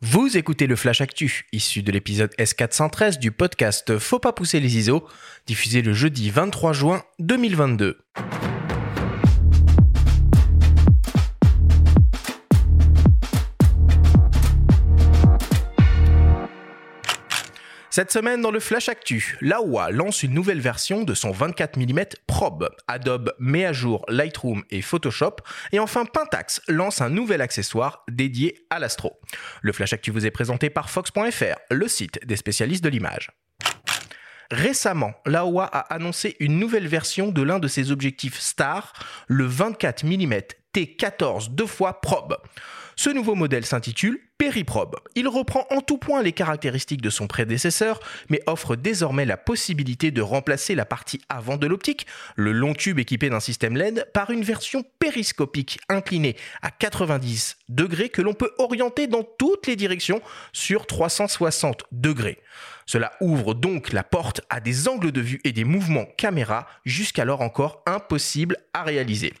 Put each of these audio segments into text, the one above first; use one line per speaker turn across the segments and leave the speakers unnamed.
Vous écoutez le Flash Actu, issu de l'épisode S413 du podcast Faut pas pousser les ISO, diffusé le jeudi 23 juin 2022. Cette semaine dans le Flash Actu, Laowa lance une nouvelle version de son 24 mm Probe. Adobe met à jour Lightroom et Photoshop. Et enfin, Pentax lance un nouvel accessoire dédié à l'astro. Le Flash Actu vous est présenté par Fox.fr, le site des spécialistes de l'image. Récemment, Laowa a annoncé une nouvelle version de l'un de ses objectifs star, le 24 mm T14 deux fois probe. Ce nouveau modèle s'intitule Périprobe. Il reprend en tout point les caractéristiques de son prédécesseur, mais offre désormais la possibilité de remplacer la partie avant de l'optique, le long tube équipé d'un système LED, par une version périscopique inclinée à 90 degrés que l'on peut orienter dans toutes les directions sur 360 degrés. Cela ouvre donc la porte à des angles de vue et des mouvements caméra jusqu'alors encore impossibles à réaliser.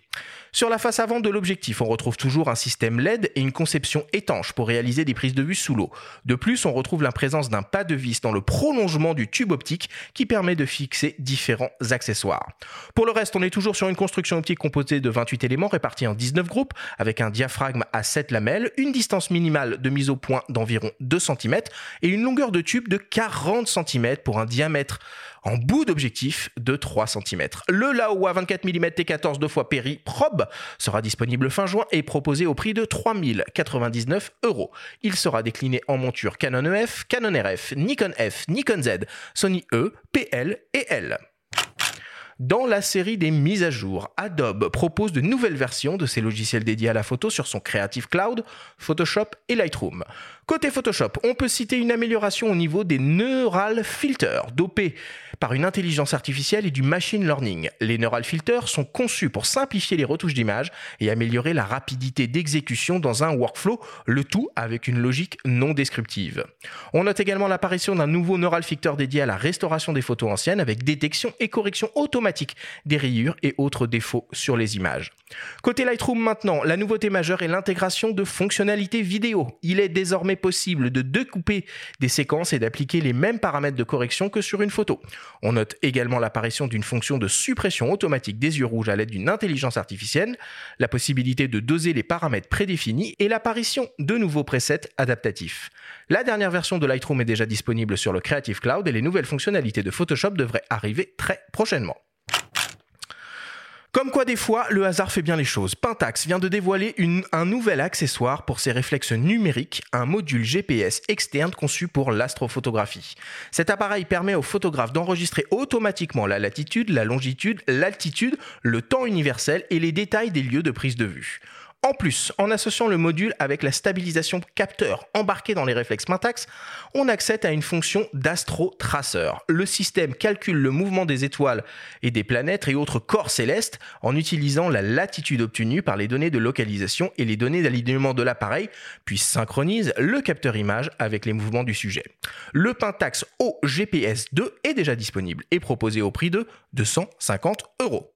Sur la face avant de l'objectif, on retrouve toujours un système LED et une conception étanche pour réaliser des prises de vue sous l'eau. De plus, on retrouve la présence d'un pas de vis dans le prolongement du tube optique qui permet de fixer différents accessoires. Pour le reste, on est toujours sur une construction optique composée de 28 éléments répartis en 19 groupes avec un diaphragme à 7 lamelles, une distance minimale de mise au point d'environ 2 cm et une longueur de tube de 40 cm pour un diamètre en bout d'objectif de 3 cm. Le Laowa 24 mm T14 2 fois Perry Probe sera disponible fin juin et proposé au prix de 3099 euros. Il sera décliné en monture Canon EF, Canon RF, Nikon F, Nikon Z, Sony E, PL et L. Dans la série des mises à jour, Adobe propose de nouvelles versions de ses logiciels dédiés à la photo sur son Creative Cloud, Photoshop et Lightroom. Côté Photoshop, on peut citer une amélioration au niveau des neural filters, dopés par une intelligence artificielle et du machine learning. Les neural filters sont conçus pour simplifier les retouches d'image et améliorer la rapidité d'exécution dans un workflow, le tout avec une logique non descriptive. On note également l'apparition d'un nouveau neural filter dédié à la restauration des photos anciennes avec détection et correction automatique des rayures et autres défauts sur les images. Côté Lightroom maintenant, la nouveauté majeure est l'intégration de fonctionnalités vidéo. Il est désormais possible de découper des séquences et d'appliquer les mêmes paramètres de correction que sur une photo. On note également l'apparition d'une fonction de suppression automatique des yeux rouges à l'aide d'une intelligence artificielle, la possibilité de doser les paramètres prédéfinis et l'apparition de nouveaux presets adaptatifs. La dernière version de Lightroom est déjà disponible sur le Creative Cloud et les nouvelles fonctionnalités de Photoshop devraient arriver très prochainement. Comme quoi des fois, le hasard fait bien les choses. Pentax vient de dévoiler un nouvel accessoire pour ses réflexes numériques, un module GPS externe conçu pour l'astrophotographie. Cet appareil permet aux photographes d'enregistrer automatiquement la latitude, la longitude, l'altitude, le temps universel et les détails des lieux de prise de vue. En plus, en associant le module avec la stabilisation capteur embarquée dans les réflexes Pentax, on accède à une fonction d'astro-traceur. Le système calcule le mouvement des étoiles et des planètes et autres corps célestes en utilisant la latitude obtenue par les données de localisation et les données d'alignement de l'appareil, puis synchronise le capteur image avec les mouvements du sujet. Le Pentax OGPS 2 est déjà disponible et proposé au prix de 250 euros.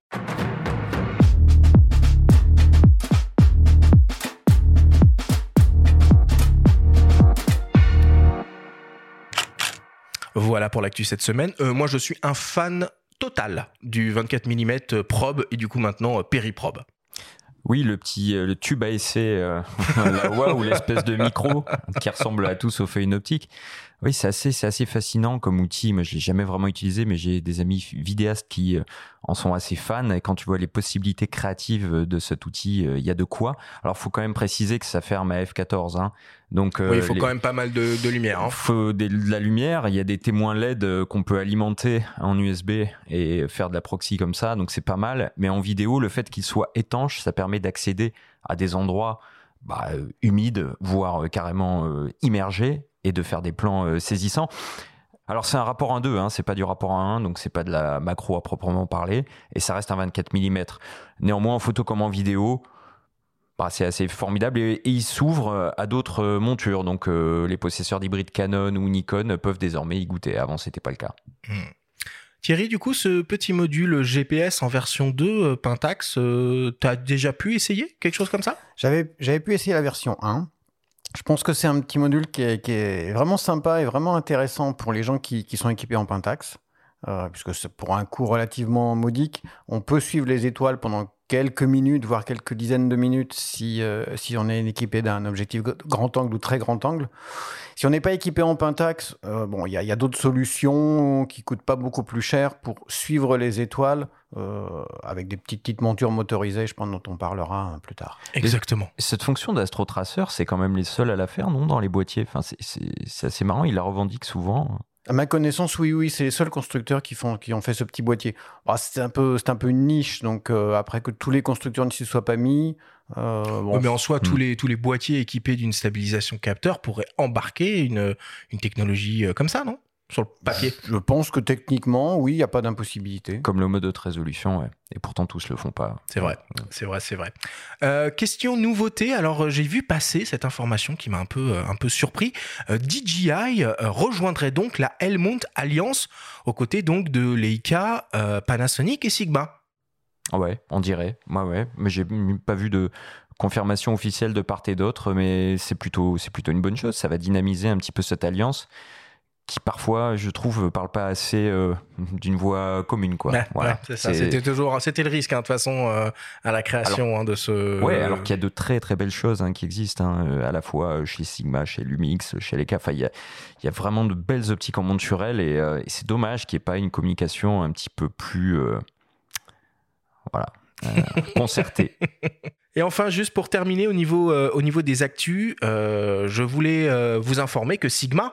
Voilà pour l'actu cette semaine. Euh, moi, je suis un fan total du 24 mm probe et du coup maintenant euh, périprobe.
Oui, le petit euh, tube à essai, la ou l'espèce de micro qui ressemble à tout sauf à une optique. Oui, c'est assez, c'est assez fascinant comme outil. Moi, je l'ai jamais vraiment utilisé, mais j'ai des amis vidéastes qui euh, en sont assez fans. Et quand tu vois les possibilités créatives de cet outil, euh, il y a de quoi. Alors, faut quand même préciser que ça ferme à f14. Hein.
Donc, euh, oui, il faut quand même pas mal de, de lumière. Il
hein. faut de la lumière. Il y a des témoins LED qu'on peut alimenter en USB et faire de la proxy comme ça. Donc, c'est pas mal. Mais en vidéo, le fait qu'il soit étanche, ça permet d'accéder à des endroits bah, humides, voire carrément immergés et de faire des plans euh, saisissants. Alors c'est un rapport 1-2, hein, c'est pas du rapport 1-1, donc c'est pas de la macro à proprement parler, et ça reste un 24 mm. Néanmoins, en photo comme en vidéo, bah, c'est assez formidable et, il s'ouvre euh, à d'autres euh, montures. Donc les possesseurs d'hybrides Canon ou Nikon peuvent désormais y goûter. Avant, c'était pas le cas. Hmm.
Thierry, du coup, ce petit module GPS en version 2 Pentax, tu as déjà pu essayer quelque chose comme ça?
J'avais pu essayer la version 1 Je pense que c'est un petit module qui est, vraiment sympa et vraiment intéressant pour les gens qui, sont équipés en Pentax. Euh, puisque pour un coût relativement modique, on peut suivre les étoiles pendant quelques minutes, voire quelques dizaines de minutes si, euh, si on est équipé d'un objectif grand angle ou très grand angle. Si on n'est pas équipé en Pentax, euh, bon, il y a, d'autres solutions qui coûtent pas beaucoup plus cher pour suivre les étoiles avec des petites, petites montures motorisées, je pense dont on parlera plus tard.
Exactement.
cette fonction d'astrotraceur, c'est quand même les seuls à la faire, non, dans les boîtiers? Enfin, c'est assez marrant, ils la revendiquent souvent.
À ma connaissance, oui, oui, c'est les seuls constructeurs qui, font, qui ont fait ce petit boîtier. Bah, c'est un peu, c'est un peu une niche, donc euh, après que tous les constructeurs ne s'y soient pas mis.
Euh, mais en soi, tous hmm. les tous les boîtiers équipés d'une stabilisation capteur pourraient embarquer une une technologie euh, comme ça, non? Sur le papier
Je pense que techniquement, oui, il n'y a pas d'impossibilité.
Comme le mode de résolution, ouais. Et pourtant, tous le font pas.
C'est vrai, c'est vrai, c'est vrai. Euh, question nouveauté. Alors, euh, j'ai vu passer cette information qui m'a un peu, euh, un peu surpris. DJI rejoindrait donc la Helmont Alliance aux côtés donc de Leica, Panasonic et Sigma.
Ah ouais, on dirait. Moi, ouais. Mais j'ai pas vu de confirmation officielle de part et d'autre, mais c'est plutôt, c'est plutôt une bonne chose. Ça va dynamiser un petit peu cette alliance qui parfois, je trouve, parle pas assez euh, d'une voix commune, quoi.
voilà. C'était toujours, c'était le risque, hein, de toute façon, euh, à la création hein, de ce.
Ouais, alors qu'il y a de très très belles choses hein, qui existent, euh, à la fois chez Sigma, chez Lumix, chez Leica. Enfin, il y a, y a, vraiment de belles optiques en monturel et, et c'est dommage qu'il n'y ait pas une communication un petit peu plus, voilà, concertée.
Et enfin, juste pour terminer au niveau, euh, au niveau des actus, euh, je voulais euh, vous informer que Sigma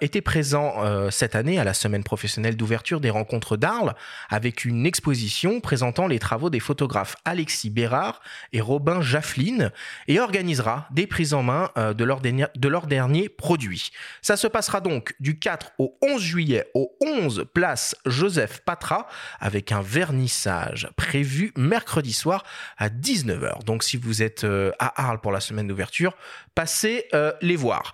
était présent cette année à la semaine professionnelle d'ouverture des rencontres d'Arles avec une exposition présentant les travaux des photographes Alexis Bérard et Robin Jafflin et organisera des prises en main de, leur dernier, de leurs derniers produits. Ça se passera donc du 4 au 11 juillet au 11 place Joseph Patra avec un vernissage prévu mercredi soir à 19h. Donc si vous êtes euh, à Arles pour la semaine d'ouverture, passez euh, les voir.